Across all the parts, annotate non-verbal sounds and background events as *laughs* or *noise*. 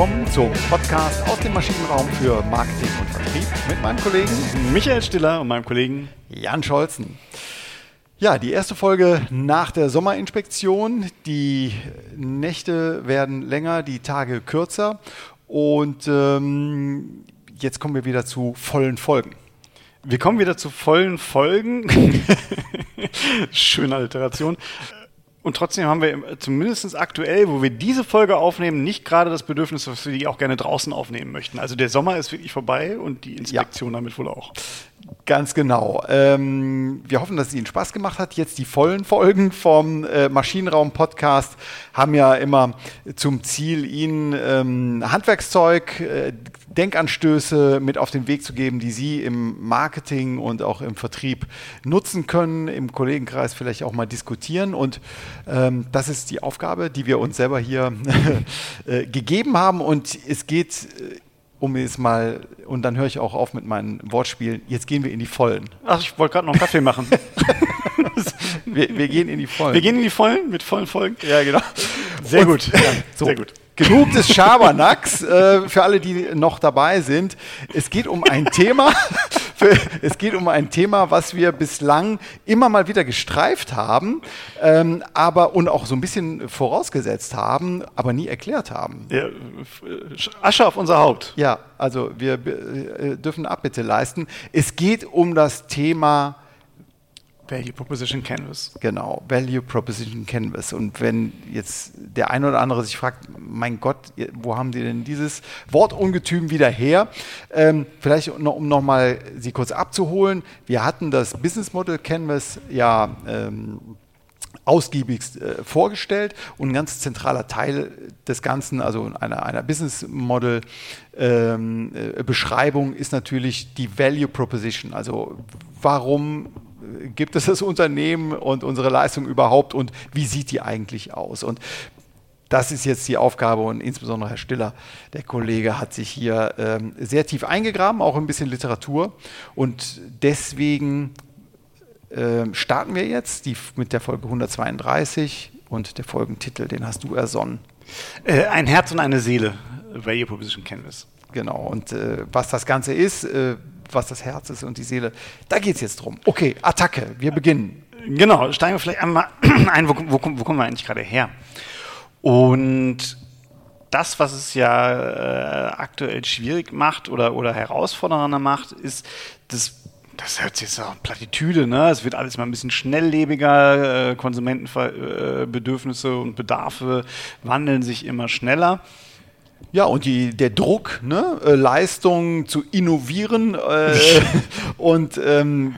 willkommen zum Podcast aus dem Maschinenraum für Marketing und Vertrieb mit meinem Kollegen Michael Stiller und meinem Kollegen Jan Scholzen. Ja, die erste Folge nach der Sommerinspektion. Die Nächte werden länger, die Tage kürzer und ähm, jetzt kommen wir wieder zu vollen Folgen. Wir kommen wieder zu vollen Folgen. *laughs* Schöne Alteration. Und trotzdem haben wir zumindest aktuell, wo wir diese Folge aufnehmen, nicht gerade das Bedürfnis, dass wir die auch gerne draußen aufnehmen möchten. Also der Sommer ist wirklich vorbei und die Inspektion ja. damit wohl auch. Ganz genau. Ähm, wir hoffen, dass es Ihnen Spaß gemacht hat. Jetzt die vollen Folgen vom äh, Maschinenraum-Podcast haben ja immer zum Ziel, Ihnen ähm, Handwerkszeug, äh, Denkanstöße mit auf den Weg zu geben, die Sie im Marketing und auch im Vertrieb nutzen können, im Kollegenkreis vielleicht auch mal diskutieren. Und ähm, das ist die Aufgabe, die wir uns selber hier *laughs* äh, gegeben haben. Und es geht äh, um es mal, und dann höre ich auch auf mit meinen Wortspielen, jetzt gehen wir in die Vollen. Ach, ich wollte gerade noch einen Kaffee machen. *laughs* wir, wir, gehen in die Vollen. Wir gehen in die Vollen mit vollen Folgen? Ja, genau. Sehr und, gut. *laughs* Ja, so. Sehr gut. Genug des Schabernacks äh, für alle, die noch dabei sind. Es geht um ein Thema, *laughs* für, es geht um ein Thema, was wir bislang immer mal wieder gestreift haben, ähm, aber und auch so ein bisschen vorausgesetzt haben, aber nie erklärt haben. Ja, Asche auf unser Haupt. Ja, also wir äh, dürfen Abbitte leisten. Es geht um das Thema Value Proposition Canvas. Genau, Value Proposition Canvas. Und wenn jetzt der eine oder andere sich fragt, mein Gott, wo haben Sie denn dieses Wortungetüm wieder her? Ähm, vielleicht noch, um nochmal Sie kurz abzuholen. Wir hatten das Business Model Canvas ja ähm, ausgiebigst äh, vorgestellt und ein ganz zentraler Teil des Ganzen, also einer, einer Business Model ähm, äh, Beschreibung ist natürlich die Value Proposition. Also warum gibt es das Unternehmen und unsere Leistung überhaupt und wie sieht die eigentlich aus? Und das ist jetzt die Aufgabe und insbesondere Herr Stiller, der Kollege, hat sich hier ähm, sehr tief eingegraben, auch ein bisschen Literatur. Und deswegen ähm, starten wir jetzt die, mit der Folge 132 und der Folgentitel, den hast du ersonnen. Äh, ein Herz und eine Seele, Value Proposition Canvas. Genau, und äh, was das Ganze ist, äh, was das Herz ist und die Seele. Da geht es jetzt drum. Okay, Attacke, wir beginnen. Genau, steigen wir vielleicht einmal *clears throat* ein, wo, wo, wo kommen wir eigentlich gerade her? Und das, was es ja äh, aktuell schwierig macht oder, oder herausfordernder macht, ist, das das hört sich jetzt auch Plattitüde, ne? Es wird alles mal ein bisschen schnelllebiger, äh, Konsumentenbedürfnisse äh, und Bedarfe wandeln sich immer schneller. Ja, und die, der Druck, ne, äh, Leistungen zu innovieren äh, *laughs* und ähm,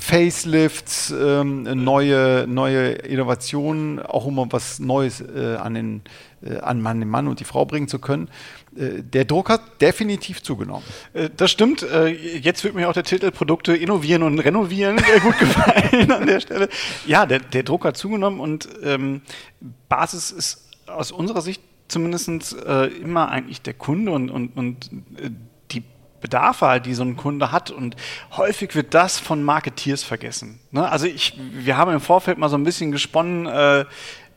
Facelifts, ähm, neue, neue Innovationen, auch um was Neues äh, an, den, äh, an Mann, den Mann und die Frau bringen zu können. Äh, der Druck hat definitiv zugenommen. Äh, das stimmt. Jetzt wird mir auch der Titel Produkte innovieren und renovieren *laughs* gut gefallen an der Stelle. Ja, der, der Druck hat zugenommen und ähm, Basis ist aus unserer Sicht zumindest äh, immer eigentlich der Kunde und, und, und äh, die Bedarfe halt, die so ein Kunde hat. Und häufig wird das von Marketeers vergessen. Ne? Also ich, wir haben im Vorfeld mal so ein bisschen gesponnen, äh,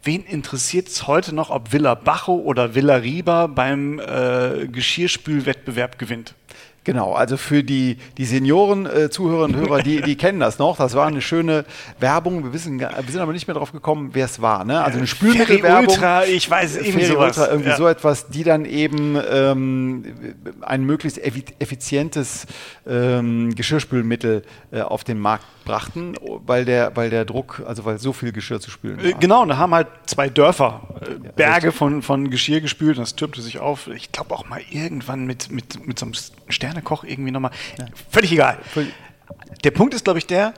wen interessiert es heute noch, ob Villa Bajo oder Villa Riba beim äh, Geschirrspülwettbewerb gewinnt? Genau, also für die, die Senioren-Zuhörerinnen äh, und Hörer, die, die kennen das noch. Das war eine schöne Werbung. Wir, wissen, wir sind aber nicht mehr drauf gekommen, wer es war. Ne? Also eine Spülmittelwerbung. Ultra, ich weiß irgendwie sowas. Ultra, irgendwie ja. so etwas, die dann eben ähm, ein möglichst effizientes ähm, Geschirrspülmittel äh, auf den Markt brachten, weil der, weil der Druck, also weil so viel Geschirr zu spülen äh, war. Genau, und da haben halt zwei Dörfer äh, Berge von, von Geschirr gespült und das türmte sich auf. Ich glaube auch mal irgendwann mit, mit, mit so einem Stern Sternekoch irgendwie nochmal. Ja. Völlig egal. Der Punkt ist, glaube ich, der,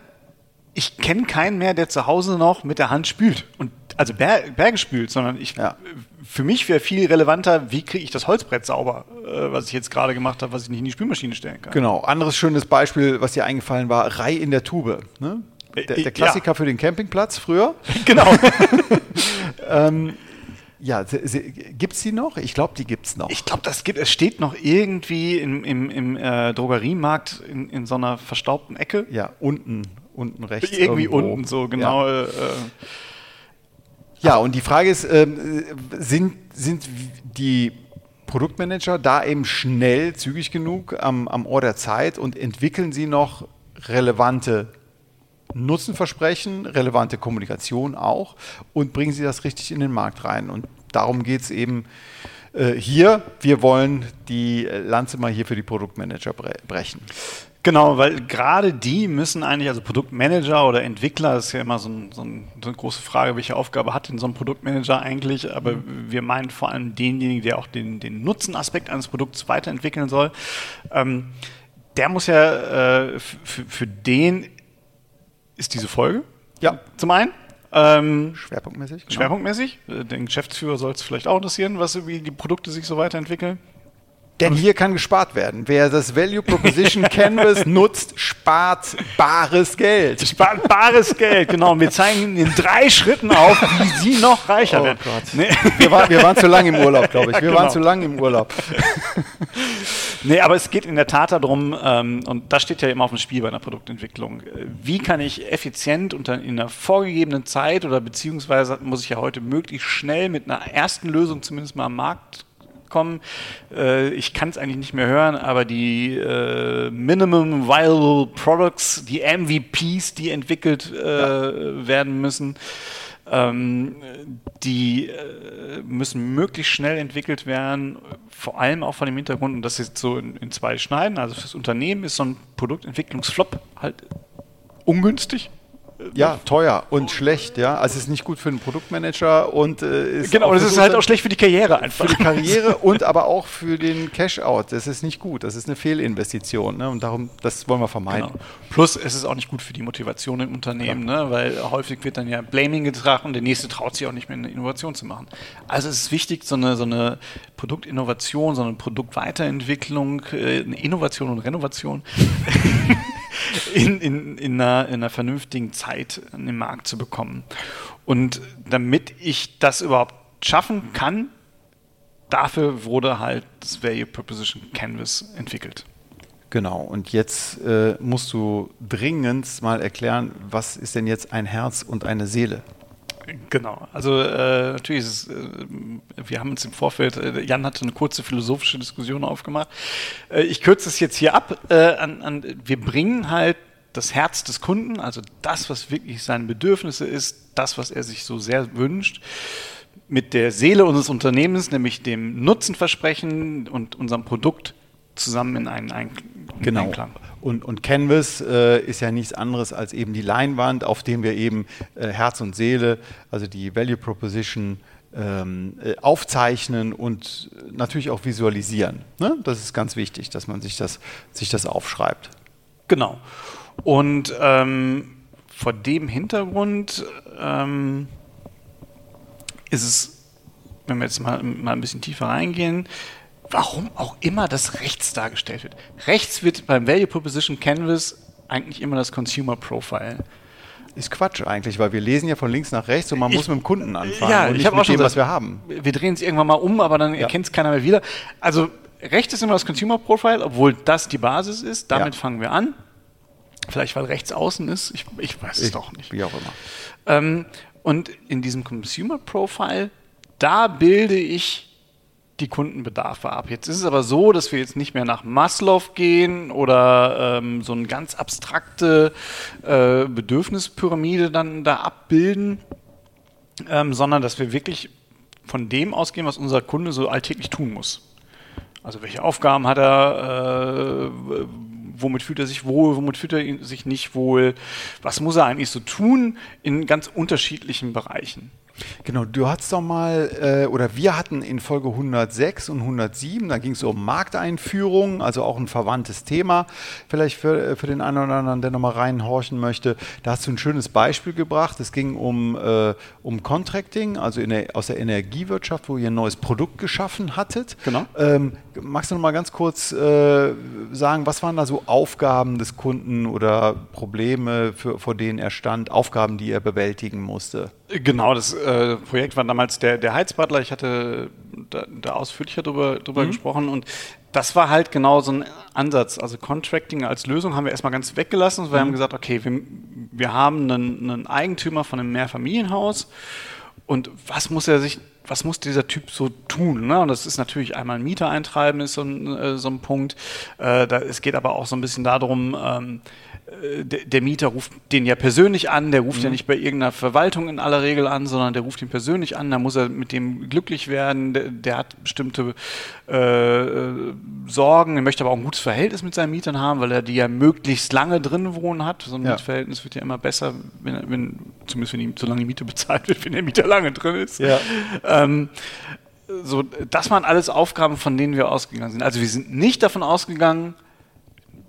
ich kenne keinen mehr, der zu Hause noch mit der Hand spült. Und also Berge spült, sondern ich, ja. Für mich wäre viel relevanter, wie kriege ich das Holzbrett sauber, äh, was ich jetzt gerade gemacht habe, was ich nicht in die Spülmaschine stellen kann. Genau. Anderes schönes Beispiel, was dir eingefallen war, Reih in der Tube. Ne? Der, der, Klassiker ja. für den Campingplatz früher. *laughs* Genau. *laughs* ähm, ja, gibt es die noch? Ich glaube, die gibt es noch. Ich glaube, das gibt es steht noch irgendwie im, im, im äh, Drogeriemarkt in, in so einer verstaubten Ecke. Ja, unten, unten rechts. Irgendwie irgendwo. unten so, genau. Ja, äh, ja und die Frage ist, äh, sind, sind die Produktmanager da eben schnell, zügig genug am, am Ohr der Zeit und entwickeln Sie noch relevante Nutzenversprechen, relevante Kommunikation auch und bringen Sie das richtig in den Markt rein. Und darum geht es eben äh, hier. Wir wollen die Lanze mal hier für die Produktmanager bre brechen. Genau, weil gerade die müssen eigentlich, also Produktmanager oder Entwickler, das ist ja immer so, ein, so, ein, so eine große Frage, welche Aufgabe hat denn so ein Produktmanager eigentlich? Aber mhm. wir meinen vor allem denjenigen, der auch den, den Nutzenaspekt eines Produkts weiterentwickeln soll. Ähm, der muss ja, äh, für den ist diese Folge. Ja. Zum einen. Ähm, schwerpunktmäßig. Genau. Schwerpunktmäßig. Äh, den Geschäftsführer soll es vielleicht auch interessieren, was, wie die Produkte sich so weiterentwickeln. Denn hier kann gespart werden. Wer das Value Proposition *laughs* Canvas nutzt, spart bares Geld. Spart bares Geld, genau. Und wir zeigen Ihnen in drei Schritten auf, wie Sie noch reicher oh werden. Gott. Nee. Wir, war, wir, waren zu lange im Urlaub, glaube ich. Wir ja, genau. waren zu lange im Urlaub. *laughs* nee, aber es geht in der Tat darum, ähm, und das steht ja immer auf dem Spiel bei einer Produktentwicklung, wie kann ich effizient und in einer vorgegebenen Zeit oder beziehungsweise muss ich ja heute möglichst schnell mit einer ersten Lösung zumindest mal am Markt kommen. Äh, ich kann es eigentlich nicht mehr hören, aber die äh, Minimum Viable Products, die MVPs, die entwickelt äh, ja. werden müssen, ähm, die äh, müssen möglichst schnell entwickelt werden, vor allem auch von dem Hintergrund, und das ist so in, in zwei Schneiden, also fürs Unternehmen ist so ein Produktentwicklungsflop halt ungünstig, ja, teuer und schlecht, ja. Also es ist nicht gut für einen Produktmanager und äh, ist Genau, es ist halt auch schlecht für die Karriere einfach. Für die Karriere *laughs* und aber auch für den Cash-out. Das ist nicht gut. Das ist eine Fehlinvestition. Ne? Und darum, das wollen wir vermeiden. Genau. Plus, es ist auch nicht gut für die Motivation im Unternehmen, ja. ne? weil häufig wird dann ja Blaming getragen und der nächste traut sich auch nicht mehr eine Innovation zu machen. Also es ist wichtig, so eine, so eine Produktinnovation, so eine Produktweiterentwicklung, äh, eine Innovation und Renovation. *laughs* in, in, in, einer, in einer vernünftigen Zeit an den Markt zu bekommen. Und damit ich das überhaupt schaffen kann, dafür wurde halt das Value Proposition Canvas entwickelt. Genau, und jetzt äh, musst du dringend mal erklären, was ist denn jetzt ein Herz und eine Seele? Genau, also äh, natürlich ist es, äh, wir haben uns im Vorfeld, äh, Jan hatte eine kurze philosophische Diskussion aufgemacht. Äh, ich kürze es jetzt hier ab. Äh, an, an, wir bringen halt das Herz des Kunden, also das, was wirklich seine Bedürfnisse ist, das, was er sich so sehr wünscht, mit der Seele unseres Unternehmens, nämlich dem Nutzenversprechen und unserem Produkt zusammen in einen Einklang. Genau. Und, und Canvas äh, ist ja nichts anderes als eben die Leinwand, auf dem wir eben äh, Herz und Seele, also die Value Proposition, ähm, äh, aufzeichnen und natürlich auch visualisieren. Ne? Das ist ganz wichtig, dass man sich das, sich das aufschreibt. Genau. Und ähm, vor dem Hintergrund ähm, ist es, wenn wir jetzt mal, mal ein bisschen tiefer reingehen, warum auch immer das rechts dargestellt wird. Rechts wird beim Value Proposition Canvas eigentlich immer das Consumer Profile. Ist Quatsch eigentlich, weil wir lesen ja von links nach rechts und man ich, muss mit dem Kunden anfangen ja, und nicht mit dem, was wir haben. Wir drehen es irgendwann mal um, aber dann ja. erkennt es keiner mehr wieder. Also rechts ist immer das Consumer Profile, obwohl das die Basis ist. Damit ja. fangen wir an. Vielleicht weil rechts außen ist. Ich, ich weiß ich, es doch nicht. Wie auch immer. Ähm, und in diesem Consumer Profile, da bilde ich die Kundenbedarfe ab. Jetzt ist es aber so, dass wir jetzt nicht mehr nach Maslow gehen oder ähm, so eine ganz abstrakte äh, Bedürfnispyramide dann da abbilden, ähm, sondern dass wir wirklich von dem ausgehen, was unser Kunde so alltäglich tun muss. Also welche Aufgaben hat er, äh, womit fühlt er sich wohl, womit fühlt er sich nicht wohl, was muss er eigentlich so tun in ganz unterschiedlichen Bereichen. Genau, du hattest doch mal, äh, oder wir hatten in Folge 106 und 107, da ging es um Markteinführung, also auch ein verwandtes Thema, vielleicht für, äh, für den einen oder anderen, der nochmal reinhorchen möchte. Da hast du ein schönes Beispiel gebracht. Es ging um, äh, um Contracting, also der, aus der Energiewirtschaft, wo ihr ein neues Produkt geschaffen hattet. Genau. Ähm, magst du nochmal ganz kurz äh, sagen, was waren da so Aufgaben des Kunden oder Probleme, für, vor denen er stand, Aufgaben, die er bewältigen musste? Genau, das äh, Projekt war damals der, der Heizbutler. Ich hatte da, da ausführlicher drüber, drüber mhm. gesprochen und das war halt genau so ein Ansatz. Also Contracting als Lösung haben wir erstmal ganz weggelassen. Wir mhm. haben gesagt, okay, wir, wir haben einen, einen Eigentümer von einem Mehrfamilienhaus und was muss er sich was muss dieser Typ so tun? Ne? Und das ist natürlich einmal ein Mieter eintreiben, ist so ein, äh, so ein Punkt. Äh, da, es geht aber auch so ein bisschen darum, ähm, äh, der, der, Mieter ruft den ja persönlich an, der ruft mhm. ja nicht bei irgendeiner Verwaltung in aller Regel an, sondern der ruft ihn persönlich an, da muss er mit dem glücklich werden, der, der hat bestimmte äh, Sorgen, er möchte aber auch ein gutes Verhältnis mit seinen Mietern haben, weil er die ja möglichst lange drin wohnen hat. So ein ja. Mietverhältnis wird ja immer besser, wenn, wenn zumindest wenn ihm so lange die Miete bezahlt wird, wenn der Mieter lange drin ist. Ja. Ähm, so, das waren alles Aufgaben, von denen wir ausgegangen sind. Also wir sind nicht davon ausgegangen,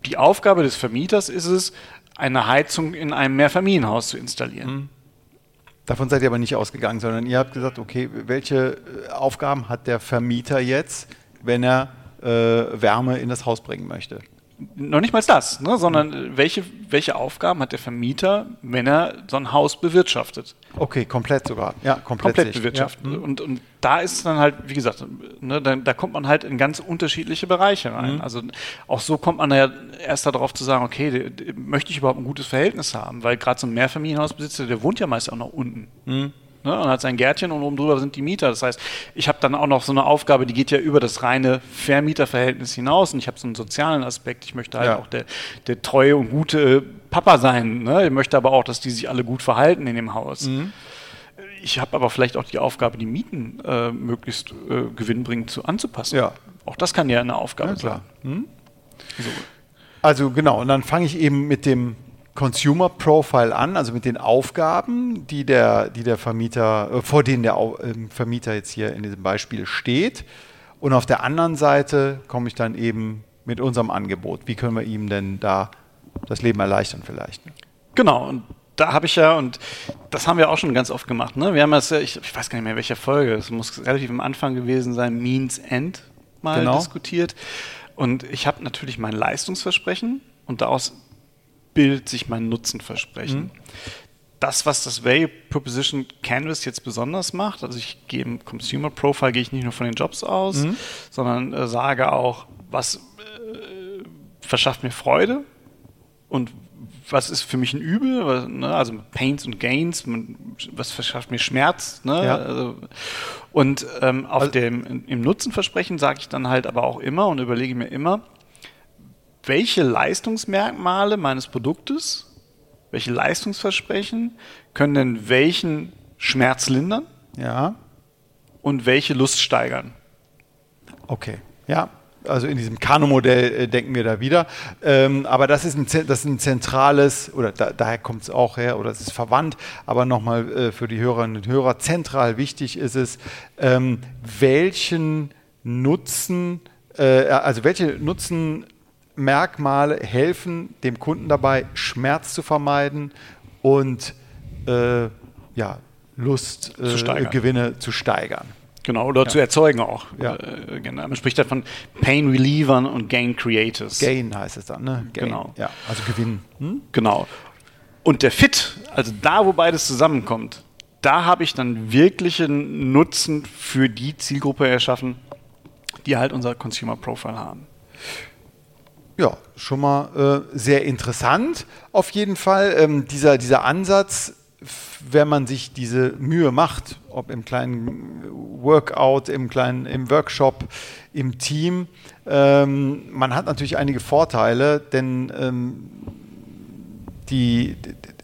die Aufgabe des Vermieters ist es, eine Heizung in einem Mehrfamilienhaus zu installieren. Mhm. Davon seid ihr aber nicht ausgegangen, sondern ihr habt gesagt, okay, welche äh, Aufgaben hat der Vermieter jetzt, wenn er äh, Wärme in das Haus bringen möchte? Noch nicht mal das, ne, sondern mhm. welche, welche Aufgaben hat der Vermieter, wenn er so ein Haus bewirtschaftet? Okay, komplett sogar. Ja, komplett, komplett bewirtschaften. Ja. Und, und da ist dann halt, wie gesagt, ne, da, da, kommt man halt in ganz unterschiedliche Bereiche rein. Mhm. Also auch so kommt man ja erst darauf zu sagen, okay, möchte ich überhaupt ein gutes Verhältnis haben? Weil gerade so ein Mehrfamilienhausbesitzer, der wohnt ja meist auch noch unten. Mhm ne, und hat sein Gärtchen und oben drüber sind die Mieter. Das heißt, ich habe dann auch noch so eine Aufgabe, die geht ja über das reine Vermieterverhältnis hinaus und ich habe so einen sozialen Aspekt. Ich möchte halt ja. auch der, der treue und gute Papa sein. Ne? Ich möchte aber auch, dass die sich alle gut verhalten in dem Haus. Mhm. Ich habe aber vielleicht auch die Aufgabe, die Mieten äh, möglichst äh, gewinnbringend zu, anzupassen. Ja. Auch das kann ja eine Aufgabe ja, sein. Mhm. So. Also genau, und dann fange ich eben mit dem Consumer Profile an, also mit den Aufgaben, die der, die der Vermieter, äh, vor denen der äh, Vermieter jetzt hier in diesem Beispiel steht. Und auf der anderen Seite komme ich dann eben mit unserem Angebot. Wie können wir ihm denn da das Leben erleichtern vielleicht? Genau, und da habe ich ja, und das haben wir auch schon ganz oft gemacht, ne? Wir haben das ich, ich weiß gar nicht mehr, welche Folge, es muss relativ am Anfang gewesen sein, Means End mal genau. diskutiert. Und ich habe natürlich mein Leistungsversprechen und daraus bildet sich mein Nutzenversprechen. Mhm. Das, was das Value Proposition Canvas jetzt besonders macht, also ich gehe im Consumer Profile, gehe ich nicht nur von den Jobs aus, mhm. sondern äh, sage auch, was äh, verschafft mir Freude und was ist für mich ein Übel, was, ne, also Pains und Gains, was verschafft mir Schmerz. Ne? Ja. Also, und ähm, auf also, dem, im Nutzenversprechen sage ich dann halt aber auch immer und überlege mir immer, welche Leistungsmerkmale meines Produktes, welche Leistungsversprechen können denn welchen Schmerz lindern? Ja. Und welche Lust steigern? Okay, ja. Also in diesem Kano-Modell äh, denken wir da wieder. Ähm, aber das ist, ein, das ist ein zentrales, oder da, daher kommt es auch her, oder es ist verwandt, aber nochmal äh, für die Hörerinnen und Hörer, zentral wichtig ist es, ähm, welchen Nutzen, äh, also welche Nutzen Merkmale helfen dem Kunden dabei, Schmerz zu vermeiden und äh, ja, Lustgewinne äh, zu steigern. Genau, oder ja. zu erzeugen auch. Ja. Äh, genau. Man spricht davon Pain Relievern und Gain Creators. Gain heißt es dann, ne? Gain. Genau. Ja, also Gewinn. Hm? Genau. Und der Fit, also da, wo beides zusammenkommt, da habe ich dann wirklichen Nutzen für die Zielgruppe erschaffen, die halt unser Consumer Profile haben. Ja, schon mal äh, sehr interessant. Auf jeden Fall ähm, dieser, dieser Ansatz, wenn man sich diese Mühe macht, ob im kleinen Workout, im kleinen im Workshop, im Team, ähm, man hat natürlich einige Vorteile, denn ähm, die,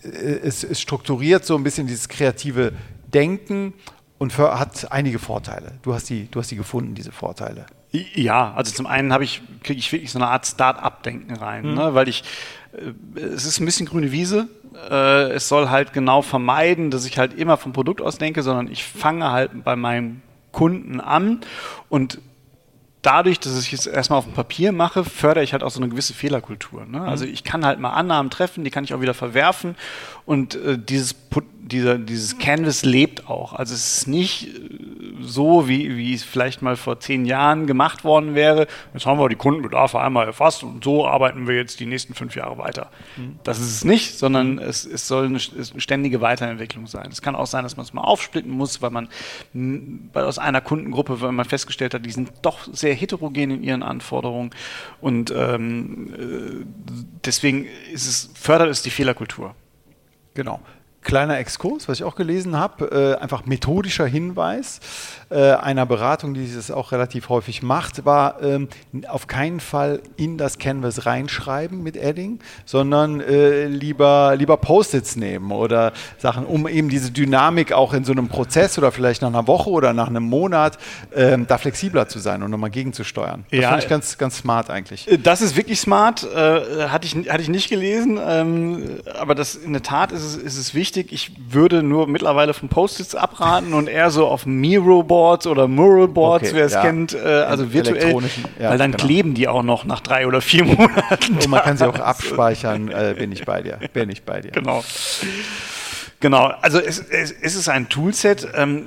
es, es strukturiert so ein bisschen dieses kreative Denken und für, hat einige Vorteile. Du hast die, du hast die gefunden, diese Vorteile. Ja, also zum einen habe ich, kriege ich wirklich so eine Art Start-up-Denken rein, mhm. ne? weil ich, äh, es ist ein bisschen grüne Wiese. Äh, es soll halt genau vermeiden, dass ich halt immer vom Produkt aus denke, sondern ich fange halt bei meinem Kunden an und dadurch, dass ich es erstmal auf dem Papier mache, fördere ich halt auch so eine gewisse Fehlerkultur. Ne? Also mhm. ich kann halt mal Annahmen treffen, die kann ich auch wieder verwerfen und äh, dieses, dieser, dieses Canvas lebt auch. Also es ist nicht äh, so, wie, wie es vielleicht mal vor zehn Jahren gemacht worden wäre. Jetzt haben wir die Kundenbedarfe einmal erfasst und so arbeiten wir jetzt die nächsten fünf Jahre weiter. Mhm. Das ist es nicht, sondern es, es soll eine, eine, ständige Weiterentwicklung sein. Es kann auch sein, dass man es mal aufsplitten muss, weil man weil aus einer Kundengruppe, weil man festgestellt hat, die sind doch sehr heterogen in ihren Anforderungen und ähm, äh, deswegen es, fördert es die Fehlerkultur. Genau. Kleiner Exkurs, was ich auch gelesen habe, äh, einfach methodischer Hinweis äh, einer Beratung, die das auch relativ häufig macht, war ähm, auf keinen Fall in das Canvas reinschreiben mit Adding, sondern äh, lieber, lieber Post-its nehmen oder Sachen, um eben diese Dynamik auch in so einem Prozess oder vielleicht nach einer Woche oder nach einem Monat ähm, da flexibler zu sein und nochmal gegenzusteuern. Das Ja. finde ich ganz, ganz smart eigentlich. Äh, Das ist wirklich smart, äh, hatte, ich, hatte ich nicht gelesen, ähm, aber das in der Tat ist es, ist es wichtig. Ich würde nur mittlerweile von Post-its abraten und eher so auf Miro-Boards oder Mural-Boards, Okay, wer es ja. kennt, äh, also virtuell, ja, weil dann genau. kleben die auch noch nach drei oder vier Monaten. Und man kann sie auch *laughs* abspeichern, äh, bin ich bei dir, bin ich bei dir. Genau. Genau, also es, es, es ist ein Toolset. Ähm,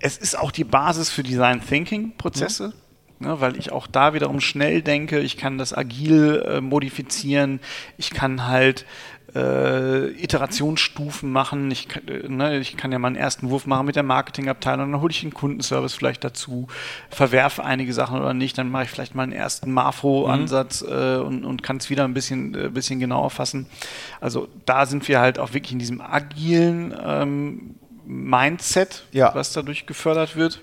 es ist auch die Basis für Design Thinking Prozesse. Ne, weil ich auch da wiederum schnell denke, ich kann das agil äh, modifizieren, ich kann halt äh, Iterationsstufen machen, ich kann, äh, ne, ich kann ja meinen ersten Wurf machen mit der Marketingabteilung, dann hole ich den Kundenservice vielleicht dazu, verwerfe einige Sachen oder nicht, dann mache ich vielleicht mal einen ersten Mafro-Ansatz äh, und, und kann es wieder ein bisschen, äh, bisschen genauer fassen. Also da sind wir halt auch wirklich in diesem agilen ähm, Mindset, Ja. was dadurch gefördert wird.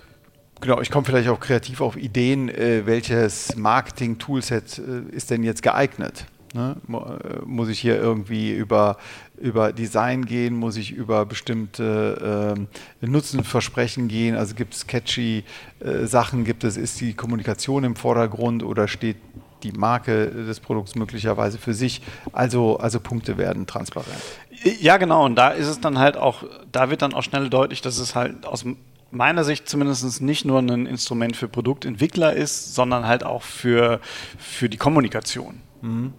Genau, ich komme vielleicht auch kreativ auf Ideen, äh, welches Marketing-Toolset äh, ist denn jetzt geeignet? Ne? Äh, Muss ich hier irgendwie über, über Design gehen? Muss ich über bestimmte ähm, Nutzenversprechen gehen? Also gibt es catchy äh, Sachen? Gibt es, ist die Kommunikation im Vordergrund oder steht die Marke des Produkts möglicherweise für sich? Also, also Punkte werden transparent. Ja, genau. Und da ist es dann halt auch, da wird dann auch schnell deutlich, dass es halt aus meiner Sicht zumindest nicht nur ein Instrument für Produktentwickler ist, sondern halt auch für, für die Kommunikation.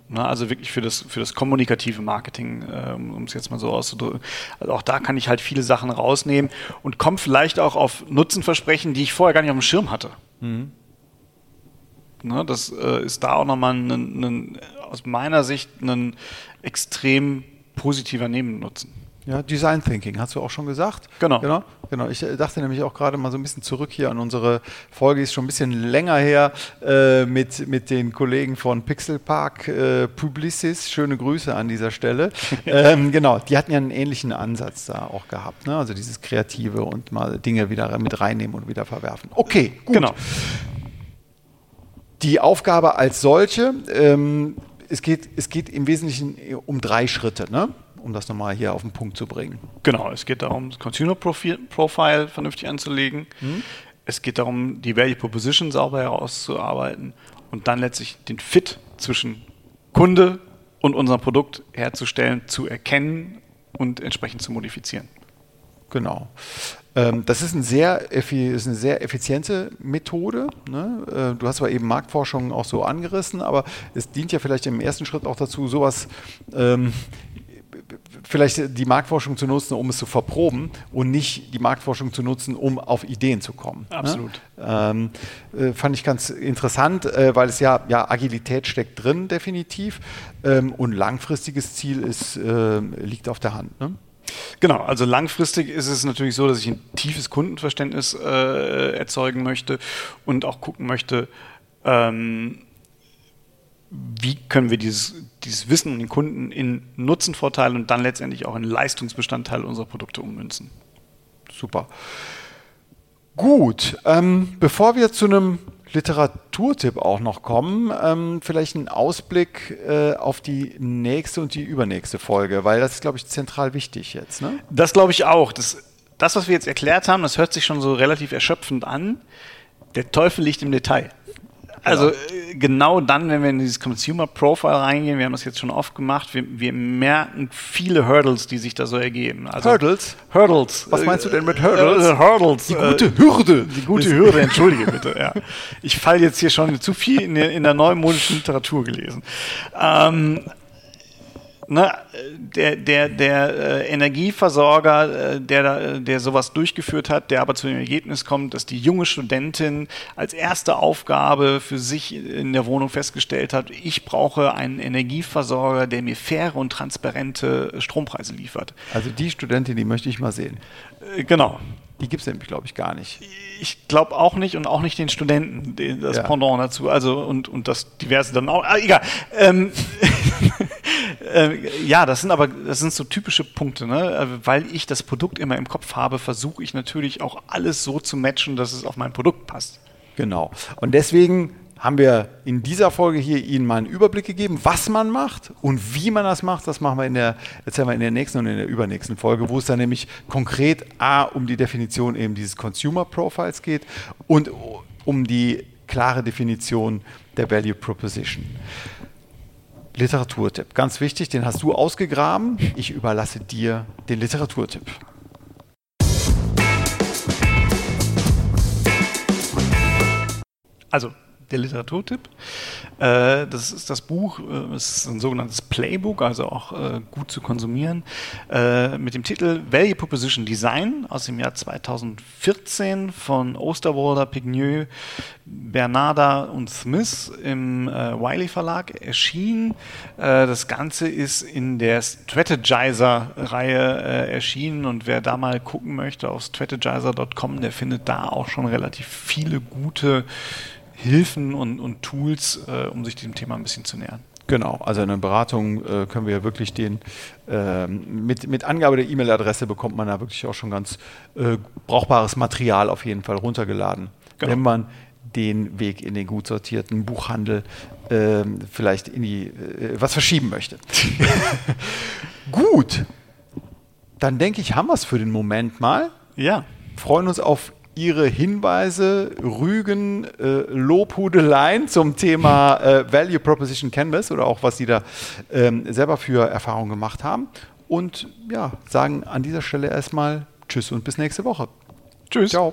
Na, also wirklich für das, für das kommunikative Marketing, äh, um es jetzt mal so auszudrücken. Also auch da kann ich halt viele Sachen rausnehmen und komme vielleicht auch auf Nutzenversprechen, die ich vorher gar nicht auf dem Schirm hatte. Ne, das äh, ist da auch nochmal ein, ein, aus meiner Sicht ein extrem positiver Nebennutzen. Ja, Design Thinking, hast du auch schon gesagt? Genau. Genau, genau. Ich äh, dachte nämlich auch gerade mal so ein bisschen zurück hier an unsere Folge, ist schon ein bisschen länger her, äh, mit, mit den Kollegen von Pixel Park äh, Publicis. Schöne Grüße an dieser Stelle. *laughs* ähm, genau, die hatten ja einen ähnlichen Ansatz da auch gehabt. Ne? Also dieses Kreative und mal Dinge wieder mit reinnehmen und wieder verwerfen. Okay, gut. Genau. Die Aufgabe als solche, ähm, es, geht, es geht im Wesentlichen um drei Schritte, ne? Um das nochmal hier auf den Punkt zu bringen. Genau, es geht darum, das Consumer Profil, Profile vernünftig anzulegen. Es geht darum, die Value Proposition sauber herauszuarbeiten und dann letztlich den Fit zwischen Kunde und unserem Produkt herzustellen, zu erkennen und entsprechend zu modifizieren. Genau. Ähm, das ist, ein sehr, ist eine sehr effiziente Methode. Ne? Äh, du hast zwar eben Marktforschung auch so angerissen, aber es dient ja vielleicht im ersten Schritt auch dazu, sowas ähm, vielleicht die Marktforschung zu nutzen, um es zu verproben und nicht die Marktforschung zu nutzen, um auf Ideen zu kommen. Absolut. Ne? Ähm, äh, fand ich ganz interessant, äh, weil es ja, ja Agilität steckt drin, definitiv. Ähm, und langfristiges Ziel ist, äh, liegt auf der Hand. Ne? Genau, also langfristig ist es natürlich so, dass ich ein tiefes Kundenverständnis äh, erzeugen möchte und auch gucken möchte, ähm, wie können wir dieses, dieses Wissen um den Kunden in Nutzenvorteile und dann letztendlich auch in Leistungsbestandteile unserer Produkte ummünzen. Super. Gut, ähm, bevor wir zu einem Literaturtipp auch noch kommen, ähm, vielleicht ein Ausblick äh, auf die nächste und die übernächste Folge, weil das ist, glaube ich, zentral wichtig jetzt. Ne? Das glaube ich auch. Das, das, was wir jetzt erklärt haben, das hört sich schon so relativ erschöpfend an. Der Teufel liegt im Detail. Also äh, genau dann, wenn wir in dieses Consumer Profile reingehen, wir haben das jetzt schon oft gemacht, wir, wir merken viele Hurdles, die sich da so ergeben. Also Hurdles? Hurdles. Was meinst du denn mit Hurdles? Äh, Hurdles. Die gute Hürde. Die gute Hürde, entschuldige bitte. Ja. Ich falle jetzt hier schon zu viel in der, in der neumodischen Literatur gelesen. Ähm, ne, der der, der äh, Energieversorger, äh, der, äh, der sowas durchgeführt hat, der aber zu dem Ergebnis kommt, dass die junge Studentin als erste Aufgabe für sich in der Wohnung festgestellt hat, ich brauche einen Energieversorger, der mir faire und transparente Strompreise liefert. Also die Studentin, die möchte ich mal sehen. Äh, genau. Die gibt es nämlich, glaube ich, gar nicht. Ich glaube auch nicht und auch nicht den Studenten, den, das Ja. Pendant dazu. Also und, und das diverse dann auch. Ah, egal. Ähm, *laughs* äh, ja, das sind aber das sind so typische Punkte, ne? Äh, weil ich das Produkt immer im Kopf habe, versuche ich natürlich auch alles so zu matchen, dass es auf mein Produkt passt. Genau. Und deswegen haben wir in dieser Folge hier Ihnen mal einen Überblick gegeben, was man macht und wie man das macht. Das machen wir in der, erzählen wir in der nächsten und in der übernächsten Folge, wo es dann nämlich konkret A, um die Definition eben dieses Consumer Profiles geht und um die klare Definition der Value Proposition. Literaturtipp, ganz wichtig, den hast du ausgegraben. Ich überlasse dir den Literaturtipp. Also der Literaturtipp. Äh, das ist das Buch, äh, es ist ein sogenanntes Playbook, also auch äh, gut zu konsumieren, äh, mit dem Titel Value Proposition Design aus dem Jahr 2014 von Osterwalder, Pigneux, Bernarda und Smith im äh, Wiley Verlag erschienen. Äh, das Ganze ist in der Strategizer-Reihe erschienen und wer da mal gucken möchte auf strategizer.com, der findet da auch schon relativ viele gute Hilfen und, und Tools, äh, um sich diesem Thema ein bisschen zu nähern. Genau, also in einer Beratung äh, können wir wirklich den, äh, mit, mit Angabe der E-Mail-Adresse bekommt man da wirklich auch schon ganz äh, brauchbares Material auf jeden Fall runtergeladen, genau. wenn man den Weg in den gut sortierten Buchhandel ähm, vielleicht in die, äh, was verschieben möchte. *laughs* gut, dann denke ich, haben wir es für den Moment mal. Ja. Freuen uns auf Ihre Hinweise, Rügen, äh, Lobhudeleien zum Thema äh, Value Proposition Canvas oder auch was Sie da ähm, selber für Erfahrungen gemacht haben. Und ja, sagen an dieser Stelle erstmal Tschüss und bis nächste Woche. Tschüss. Ciao.